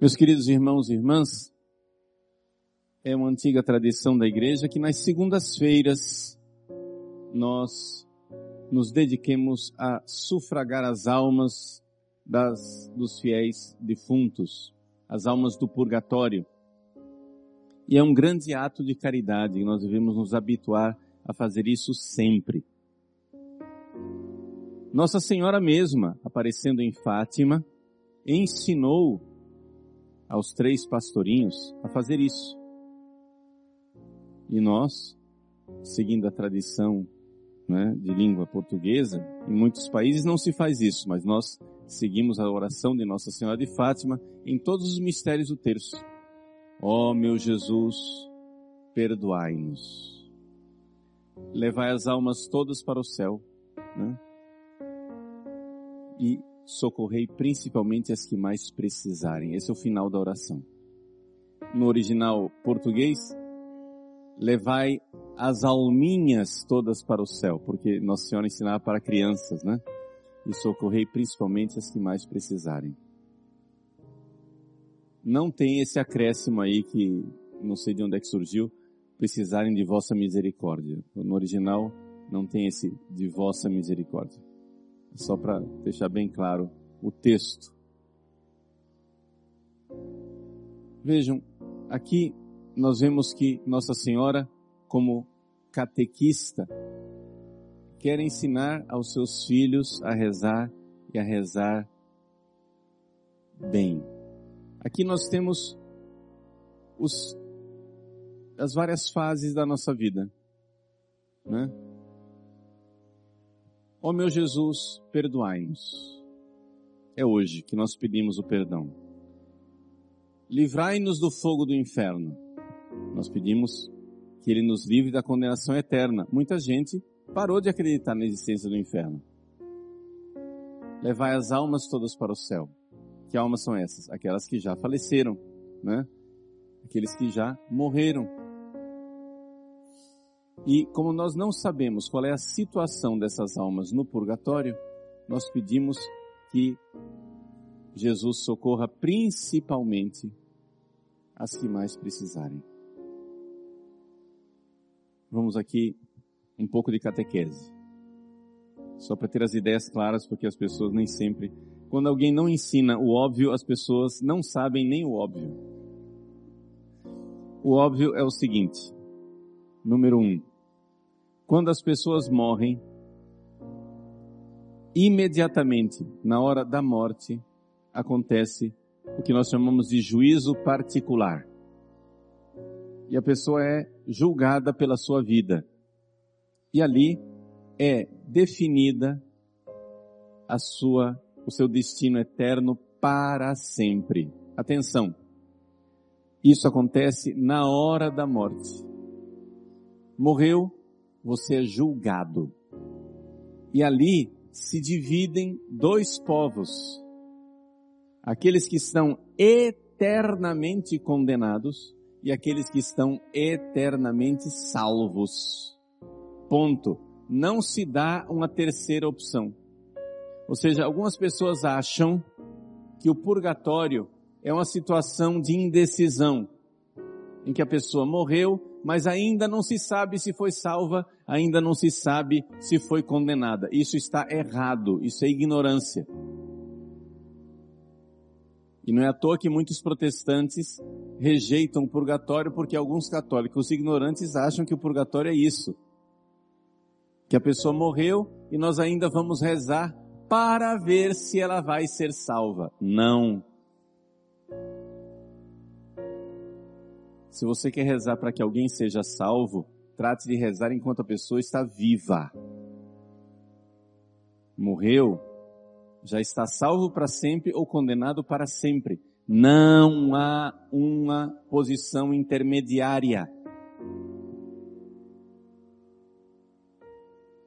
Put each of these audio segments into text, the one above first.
Meus queridos irmãos e irmãs, é uma antiga tradição da igreja que nas segundas-feiras nós nos dediquemos a sufragar as almas das, dos fiéis defuntos, as almas do purgatório. E é um grande ato de caridade e nós devemos nos habituar a fazer isso sempre. Nossa Senhora mesma, aparecendo em Fátima, ensinou aos três pastorinhos a fazer isso. E nós, seguindo a tradição né, de língua portuguesa, em muitos países não se faz isso, mas nós seguimos a oração de Nossa Senhora de Fátima em todos os mistérios do terço. Ó oh, meu Jesus, perdoai-nos. Levai as almas todas para o céu, né? E socorrei principalmente as que mais precisarem. Esse é o final da oração. No original português, levai as alminhas todas para o céu, porque Nossa Senhora ensinava para crianças, né? E socorrei principalmente as que mais precisarem. Não tem esse acréscimo aí que não sei de onde é que surgiu, precisarem de vossa misericórdia. No original não tem esse de vossa misericórdia. Só para deixar bem claro o texto. Vejam, aqui nós vemos que Nossa Senhora, como catequista, quer ensinar aos seus filhos a rezar e a rezar bem. Aqui nós temos os, as várias fases da nossa vida, né? Ó oh, meu Jesus, perdoai-nos. É hoje que nós pedimos o perdão. Livrai-nos do fogo do inferno. Nós pedimos que Ele nos livre da condenação eterna. Muita gente parou de acreditar na existência do inferno. Levai as almas todas para o céu. Que almas são essas? Aquelas que já faleceram, né? Aqueles que já morreram. E como nós não sabemos qual é a situação dessas almas no purgatório, nós pedimos que Jesus socorra principalmente as que mais precisarem. Vamos aqui um pouco de catequese. Só para ter as ideias claras, porque as pessoas nem sempre, quando alguém não ensina o óbvio, as pessoas não sabem nem o óbvio. O óbvio é o seguinte: número um, quando as pessoas morrem, imediatamente, na hora da morte, acontece o que nós chamamos de juízo particular. E a pessoa é julgada pela sua vida. E ali é definida a sua, o seu destino eterno para sempre. Atenção. Isso acontece na hora da morte. Morreu, você é julgado. E ali se dividem dois povos. Aqueles que estão eternamente condenados e aqueles que estão eternamente salvos. Ponto. Não se dá uma terceira opção. Ou seja, algumas pessoas acham que o purgatório é uma situação de indecisão, em que a pessoa morreu, mas ainda não se sabe se foi salva, ainda não se sabe se foi condenada. Isso está errado, isso é ignorância. E não é à toa que muitos protestantes rejeitam o purgatório porque alguns católicos ignorantes acham que o purgatório é isso. Que a pessoa morreu e nós ainda vamos rezar para ver se ela vai ser salva. Não. Se você quer rezar para que alguém seja salvo, trate de rezar enquanto a pessoa está viva. Morreu, já está salvo para sempre ou condenado para sempre. Não há uma posição intermediária.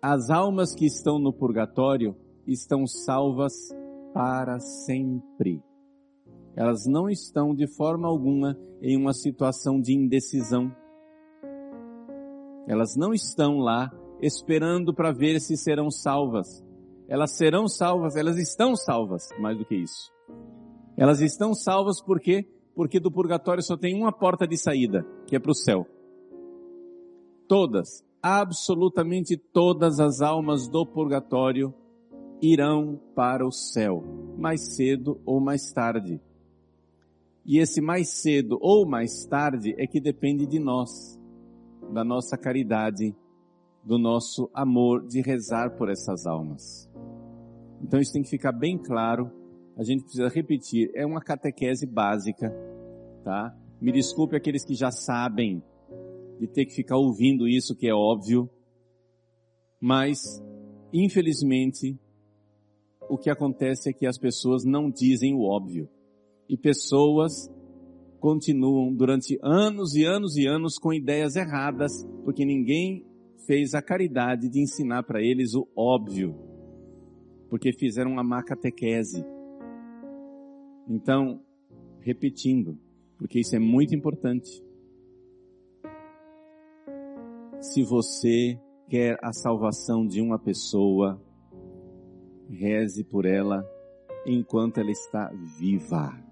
As almas que estão no purgatório estão salvas para sempre elas não estão de forma alguma em uma situação de indecisão. Elas não estão lá esperando para ver se serão salvas. Elas serão salvas, elas estão salvas, mais do que isso. Elas estão salvas por quê? Porque do purgatório só tem uma porta de saída, que é para o céu. Todas, absolutamente todas as almas do purgatório irão para o céu, mais cedo ou mais tarde. E esse mais cedo ou mais tarde é que depende de nós, da nossa caridade, do nosso amor de rezar por essas almas. Então isso tem que ficar bem claro. A gente precisa repetir, é uma catequese básica, tá? Me desculpe aqueles que já sabem de ter que ficar ouvindo isso que é óbvio, mas infelizmente o que acontece é que as pessoas não dizem o óbvio. E pessoas continuam durante anos e anos e anos com ideias erradas, porque ninguém fez a caridade de ensinar para eles o óbvio, porque fizeram uma má catequese. Então, repetindo, porque isso é muito importante. Se você quer a salvação de uma pessoa, reze por ela enquanto ela está viva.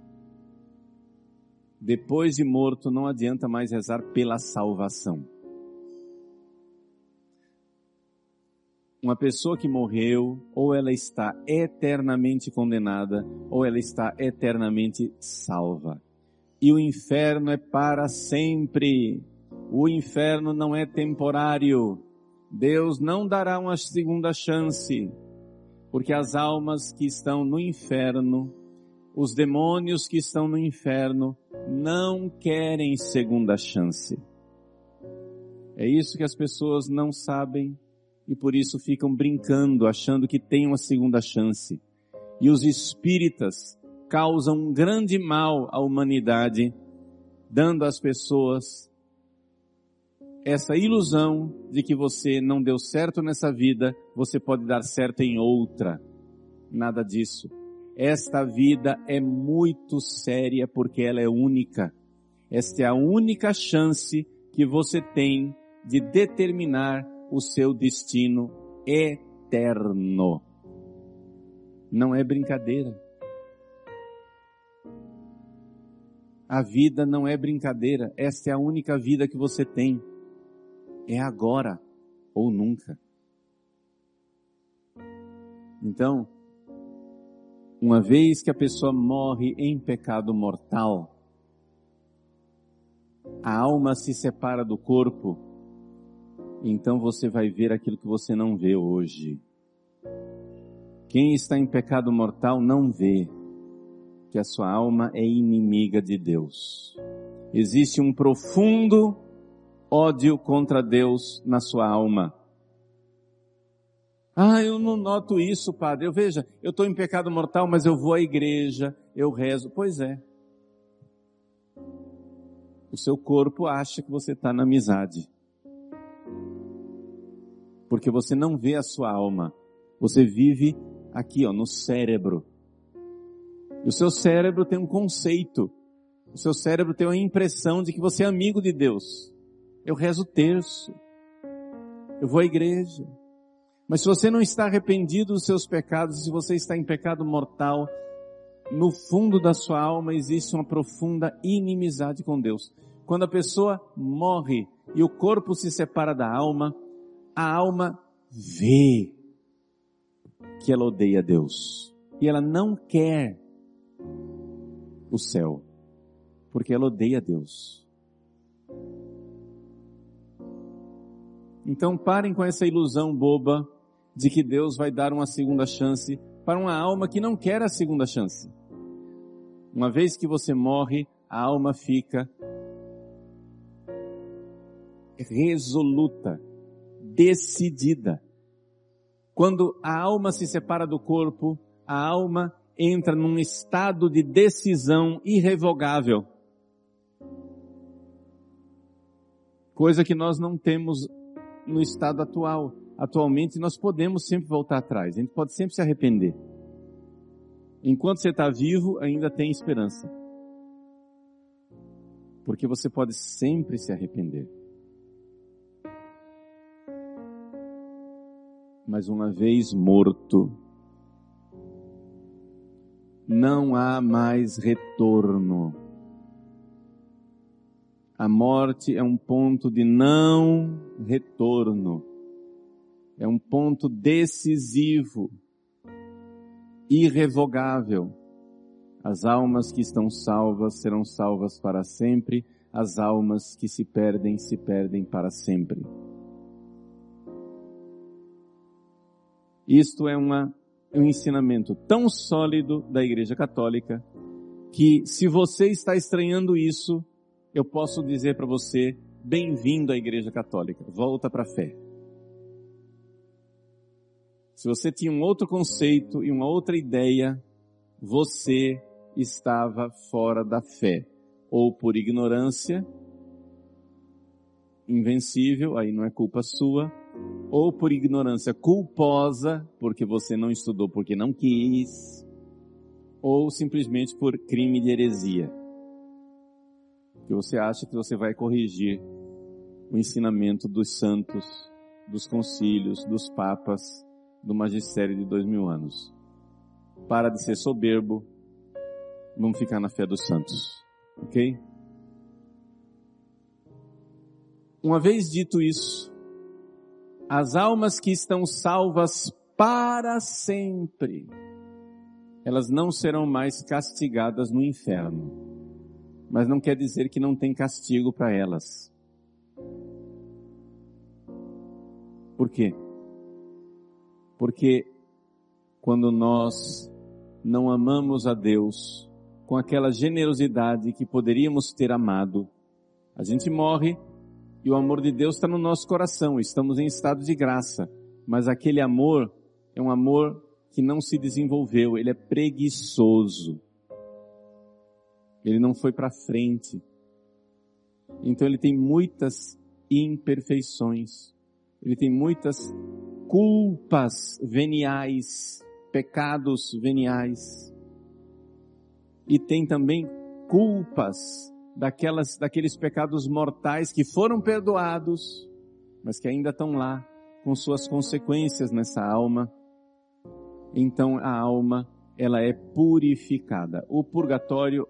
Depois de morto, não adianta mais rezar pela salvação. Uma pessoa que morreu, ou ela está eternamente condenada, ou ela está eternamente salva. E o inferno é para sempre. O inferno não é temporário. Deus não dará uma segunda chance porque as almas que estão no inferno, os demônios que estão no inferno, não querem segunda chance. É isso que as pessoas não sabem e por isso ficam brincando, achando que tem uma segunda chance. E os espíritas causam um grande mal à humanidade, dando às pessoas essa ilusão de que você não deu certo nessa vida, você pode dar certo em outra. Nada disso. Esta vida é muito séria porque ela é única. Esta é a única chance que você tem de determinar o seu destino eterno. Não é brincadeira. A vida não é brincadeira. Esta é a única vida que você tem é agora ou nunca. Então, uma vez que a pessoa morre em pecado mortal, a alma se separa do corpo, então você vai ver aquilo que você não vê hoje. Quem está em pecado mortal não vê que a sua alma é inimiga de Deus. Existe um profundo ódio contra Deus na sua alma. Ah, eu não noto isso, padre. Eu veja, eu estou em pecado mortal, mas eu vou à igreja, eu rezo. Pois é. O seu corpo acha que você está na amizade. Porque você não vê a sua alma. Você vive aqui, ó, no cérebro. E o seu cérebro tem um conceito. O seu cérebro tem uma impressão de que você é amigo de Deus. Eu rezo terço. Eu vou à igreja. Mas se você não está arrependido dos seus pecados, se você está em pecado mortal, no fundo da sua alma existe uma profunda inimizade com Deus. Quando a pessoa morre e o corpo se separa da alma, a alma vê que ela odeia Deus. E ela não quer o céu, porque ela odeia Deus. Então parem com essa ilusão boba de que Deus vai dar uma segunda chance para uma alma que não quer a segunda chance. Uma vez que você morre, a alma fica resoluta, decidida. Quando a alma se separa do corpo, a alma entra num estado de decisão irrevogável. Coisa que nós não temos no estado atual. Atualmente nós podemos sempre voltar atrás, a gente pode sempre se arrepender. Enquanto você está vivo, ainda tem esperança. Porque você pode sempre se arrepender. Mas uma vez morto, não há mais retorno. A morte é um ponto de não retorno. É um ponto decisivo, irrevogável. As almas que estão salvas serão salvas para sempre, as almas que se perdem, se perdem para sempre. Isto é uma, um ensinamento tão sólido da Igreja Católica que se você está estranhando isso, eu posso dizer para você, bem-vindo à Igreja Católica, volta para a fé. Se você tinha um outro conceito e uma outra ideia, você estava fora da fé, ou por ignorância, invencível, aí não é culpa sua, ou por ignorância culposa, porque você não estudou porque não quis, ou simplesmente por crime de heresia. Que você acha que você vai corrigir o ensinamento dos santos, dos concílios, dos papas, do magistério de dois mil anos. Para de ser soberbo, vamos ficar na fé dos santos, ok? Uma vez dito isso, as almas que estão salvas para sempre, elas não serão mais castigadas no inferno. Mas não quer dizer que não tem castigo para elas. Por quê? Porque quando nós não amamos a Deus com aquela generosidade que poderíamos ter amado, a gente morre e o amor de Deus está no nosso coração, estamos em estado de graça. Mas aquele amor é um amor que não se desenvolveu, ele é preguiçoso. Ele não foi para frente. Então ele tem muitas imperfeições. Ele tem muitas culpas veniais, pecados veniais. E tem também culpas daquelas, daqueles pecados mortais que foram perdoados, mas que ainda estão lá com suas consequências nessa alma. Então a alma, ela é purificada. O purgatório,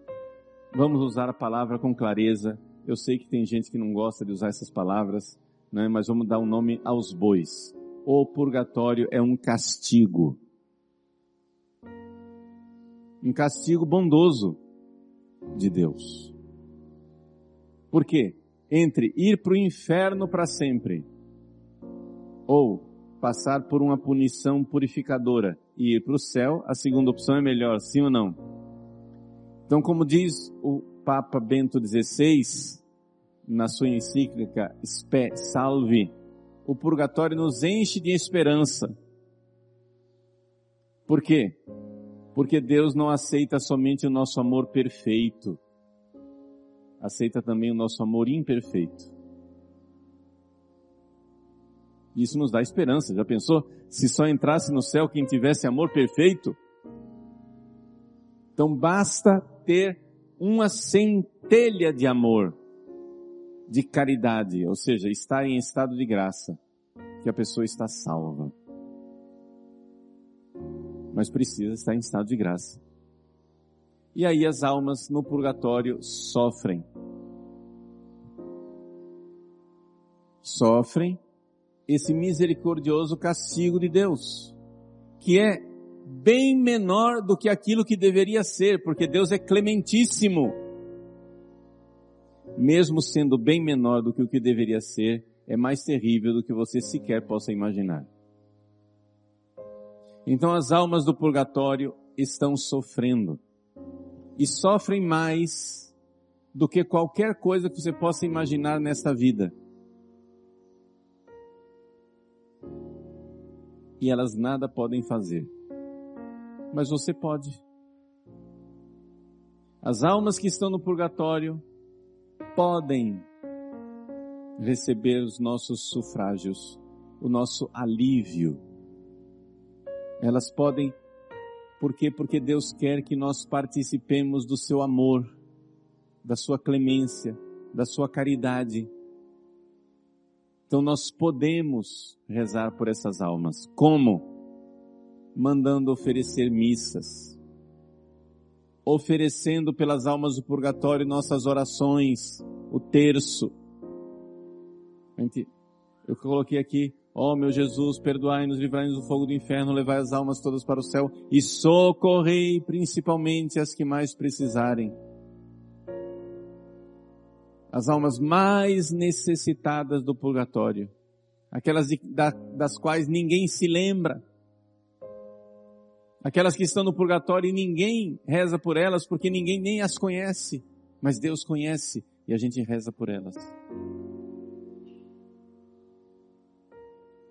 vamos usar a palavra com clareza. Eu sei que tem gente que não gosta de usar essas palavras, né? mas vamos dar um nome aos bois. O purgatório é um castigo. Um castigo bondoso de Deus. Por quê? Entre ir para o inferno para sempre ou passar por uma punição purificadora e ir para o céu, a segunda opção é melhor, sim ou não? Então, como diz o Papa Bento XVI, na sua encíclica Spe Salve, o purgatório nos enche de esperança. Por quê? Porque Deus não aceita somente o nosso amor perfeito aceita também o nosso amor imperfeito. Isso nos dá esperança. Já pensou? Se só entrasse no céu quem tivesse amor perfeito? Então basta ter uma centelha de amor, de caridade, ou seja, estar em estado de graça, que a pessoa está salva. Mas precisa estar em estado de graça. E aí as almas no purgatório sofrem. Sofrem esse misericordioso castigo de Deus, que é bem menor do que aquilo que deveria ser, porque Deus é clementíssimo. Mesmo sendo bem menor do que o que deveria ser, é mais terrível do que você sequer possa imaginar. Então as almas do purgatório estão sofrendo e sofrem mais do que qualquer coisa que você possa imaginar nesta vida. E elas nada podem fazer. Mas você pode. As almas que estão no purgatório podem receber os nossos sufrágios, o nosso alívio. Elas podem por quê? Porque Deus quer que nós participemos do seu amor, da sua clemência, da sua caridade. Então nós podemos rezar por essas almas. Como? Mandando oferecer missas. Oferecendo pelas almas do purgatório nossas orações, o terço. Eu coloquei aqui, ó oh, meu Jesus, perdoai-nos, livrai-nos do fogo do inferno, levai as almas todas para o céu e socorrei principalmente as que mais precisarem. As almas mais necessitadas do purgatório. Aquelas de, da, das quais ninguém se lembra Aquelas que estão no purgatório e ninguém reza por elas porque ninguém nem as conhece, mas Deus conhece e a gente reza por elas.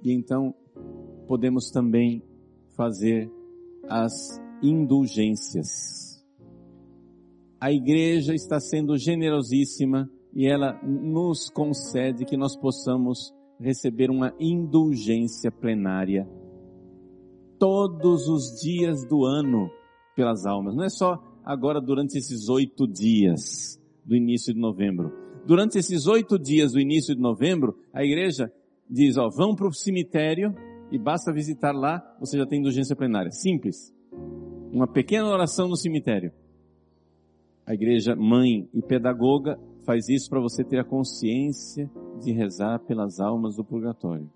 E então podemos também fazer as indulgências. A igreja está sendo generosíssima e ela nos concede que nós possamos receber uma indulgência plenária todos os dias do ano pelas almas. Não é só agora durante esses oito dias do início de novembro. Durante esses oito dias do início de novembro, a igreja diz, ó, vão para o cemitério e basta visitar lá, você já tem indulgência plenária. Simples. Uma pequena oração no cemitério. A igreja mãe e pedagoga faz isso para você ter a consciência de rezar pelas almas do purgatório.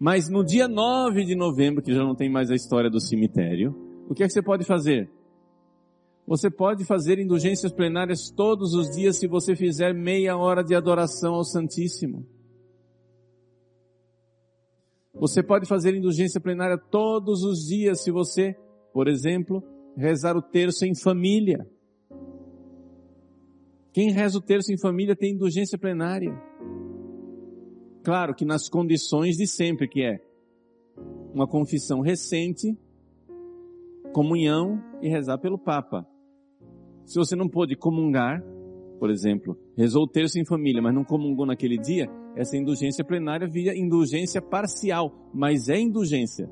Mas no dia 9 de novembro, que já não tem mais a história do cemitério, o que é que você pode fazer? Você pode fazer indulgências plenárias todos os dias se você fizer meia hora de adoração ao Santíssimo. Você pode fazer indulgência plenária todos os dias se você, por exemplo, rezar o terço em família. Quem reza o terço em família tem indulgência plenária. Claro que nas condições de sempre, que é uma confissão recente, comunhão e rezar pelo Papa. Se você não pôde comungar, por exemplo, rezou o terço em família, mas não comungou naquele dia, essa indulgência plenária via indulgência parcial, mas é indulgência.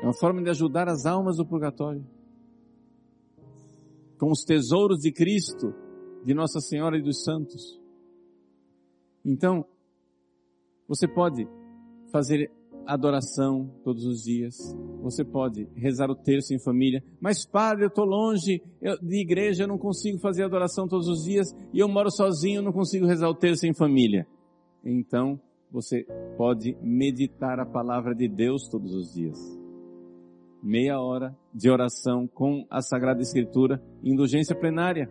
É uma forma de ajudar as almas do purgatório. Com os tesouros de Cristo, de Nossa Senhora e dos Santos. Então, você pode fazer adoração todos os dias. Você pode rezar o terço em família. Mas padre, eu estou longe de igreja, eu não consigo fazer adoração todos os dias e eu moro sozinho, eu não consigo rezar o terço em família. Então, você pode meditar a palavra de Deus todos os dias. Meia hora de oração com a Sagrada Escritura, indulgência plenária.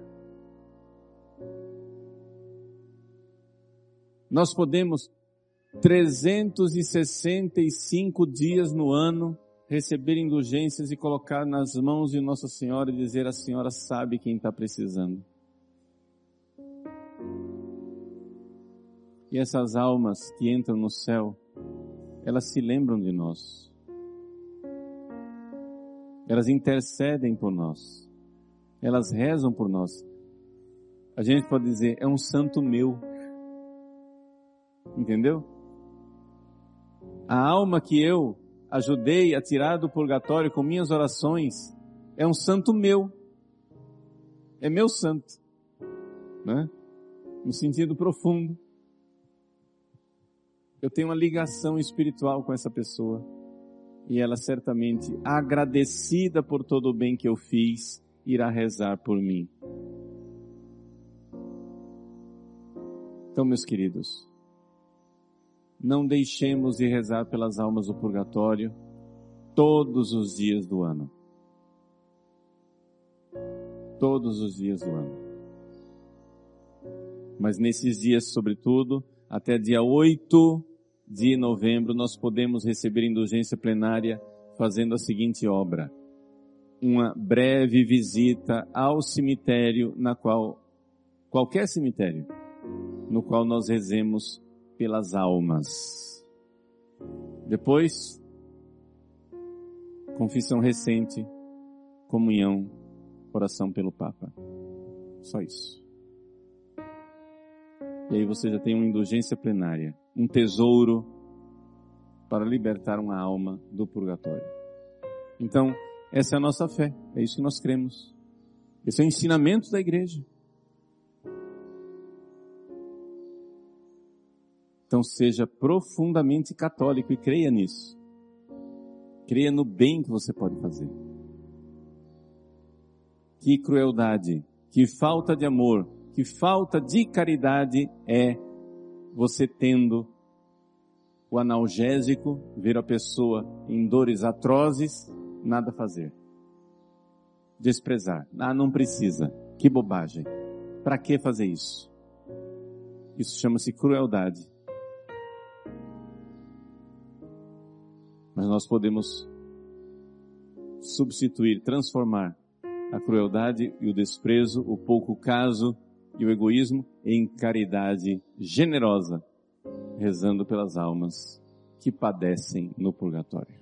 Nós podemos 365 dias no ano receber indulgências e colocar nas mãos de Nossa Senhora e dizer a Senhora sabe quem está precisando. E essas almas que entram no céu, elas se lembram de nós. Elas intercedem por nós. Elas rezam por nós. A gente pode dizer, é um santo meu. Entendeu? A alma que eu ajudei a tirar do purgatório com minhas orações é um santo meu. É meu santo. Né? No sentido profundo. Eu tenho uma ligação espiritual com essa pessoa. E ela certamente, agradecida por todo o bem que eu fiz, irá rezar por mim. Então, meus queridos, não deixemos de rezar pelas almas do purgatório todos os dias do ano. Todos os dias do ano. Mas nesses dias, sobretudo, até dia 8 de novembro, nós podemos receber indulgência plenária fazendo a seguinte obra. Uma breve visita ao cemitério na qual, qualquer cemitério, no qual nós rezemos pelas almas. Depois, confissão recente, comunhão, oração pelo Papa. Só isso. E aí você já tem uma indulgência plenária, um tesouro para libertar uma alma do purgatório. Então, essa é a nossa fé, é isso que nós cremos. Esse é o ensinamento da igreja. Então seja profundamente católico e creia nisso. Creia no bem que você pode fazer. Que crueldade, que falta de amor, que falta de caridade é você tendo o analgésico, ver a pessoa em dores atrozes, nada fazer. Desprezar. Ah, não precisa. Que bobagem. Para que fazer isso? Isso chama-se crueldade. Mas nós podemos substituir, transformar a crueldade e o desprezo, o pouco caso e o egoísmo em caridade generosa, rezando pelas almas que padecem no purgatório.